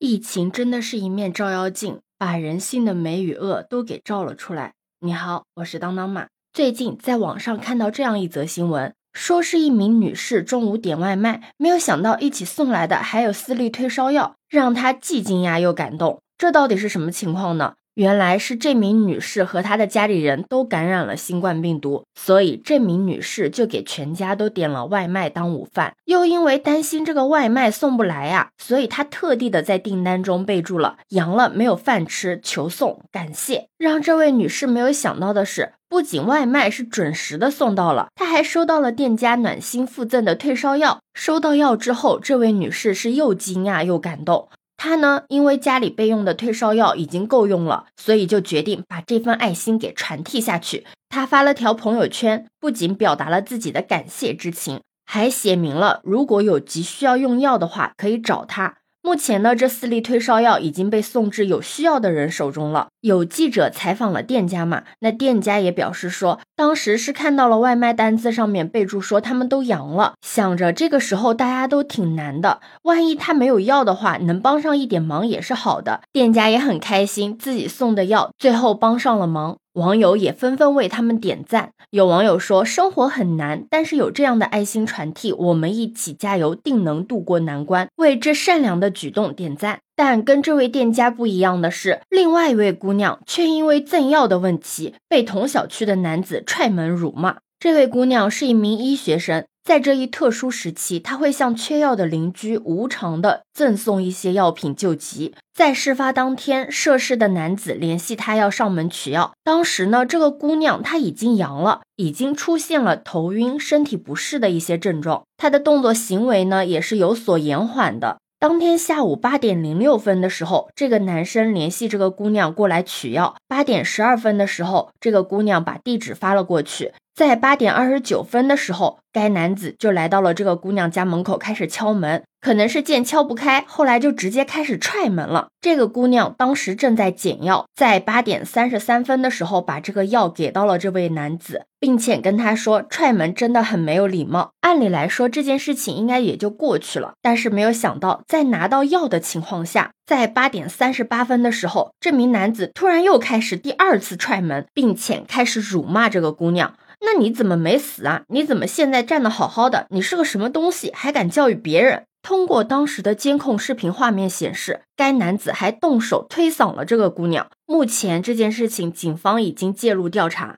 疫情真的是一面照妖镜，把人性的美与恶都给照了出来。你好，我是当当妈。最近在网上看到这样一则新闻，说是一名女士中午点外卖，没有想到一起送来的还有四粒退烧药，让她既惊讶又感动。这到底是什么情况呢？原来是这名女士和她的家里人都感染了新冠病毒，所以这名女士就给全家都点了外卖当午饭。又因为担心这个外卖送不来呀，所以她特地的在订单中备注了“阳了没有饭吃，求送，感谢”。让这位女士没有想到的是，不仅外卖是准时的送到了，她还收到了店家暖心附赠的退烧药。收到药之后，这位女士是又惊讶又感动。他呢，因为家里备用的退烧药已经够用了，所以就决定把这份爱心给传递下去。他发了条朋友圈，不仅表达了自己的感谢之情，还写明了如果有急需要用药的话，可以找他。目前呢，这四粒退烧药已经被送至有需要的人手中了。有记者采访了店家嘛？那店家也表示说，当时是看到了外卖单子上面备注说他们都阳了，想着这个时候大家都挺难的，万一他没有药的话，能帮上一点忙也是好的。店家也很开心，自己送的药最后帮上了忙。网友也纷纷为他们点赞。有网友说：“生活很难，但是有这样的爱心传递，我们一起加油，定能度过难关。”为这善良的举动点赞。但跟这位店家不一样的是，另外一位姑娘却因为赠药的问题，被同小区的男子踹门辱骂。这位姑娘是一名医学生。在这一特殊时期，她会向缺药的邻居无偿的赠送一些药品救急。在事发当天，涉事的男子联系他要上门取药。当时呢，这个姑娘她已经阳了，已经出现了头晕、身体不适的一些症状。她的动作行为呢，也是有所延缓的。当天下午八点零六分的时候，这个男生联系这个姑娘过来取药。八点十二分的时候，这个姑娘把地址发了过去。在八点二十九分的时候，该男子就来到了这个姑娘家门口，开始敲门。可能是见敲不开，后来就直接开始踹门了。这个姑娘当时正在捡药，在八点三十三分的时候，把这个药给到了这位男子，并且跟他说踹门真的很没有礼貌。按理来说这件事情应该也就过去了，但是没有想到，在拿到药的情况下，在八点三十八分的时候，这名男子突然又开始第二次踹门，并且开始辱骂这个姑娘。那你怎么没死啊？你怎么现在站的好好的？你是个什么东西，还敢教育别人？通过当时的监控视频画面显示，该男子还动手推搡了这个姑娘。目前这件事情，警方已经介入调查。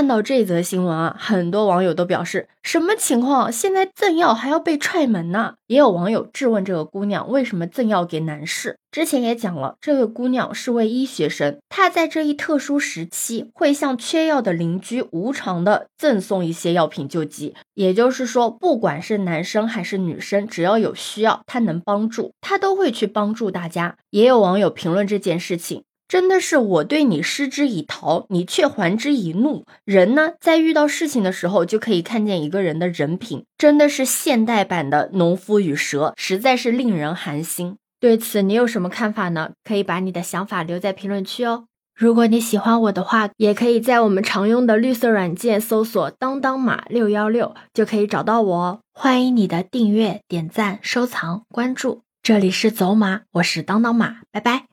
看到这则新闻啊，很多网友都表示，什么情况？现在赠药还要被踹门呢？也有网友质问这个姑娘为什么赠药给男士。之前也讲了，这位姑娘是位医学生，她在这一特殊时期会向缺药的邻居无偿的赠送一些药品救急。也就是说，不管是男生还是女生，只要有需要，她能帮助，她都会去帮助大家。也有网友评论这件事情。真的是我对你施之以桃，你却还之以怒。人呢，在遇到事情的时候，就可以看见一个人的人品，真的是现代版的农夫与蛇，实在是令人寒心。对此，你有什么看法呢？可以把你的想法留在评论区哦。如果你喜欢我的话，也可以在我们常用的绿色软件搜索“当当马六幺六”，就可以找到我哦。欢迎你的订阅、点赞、收藏、关注。这里是走马，我是当当马，拜拜。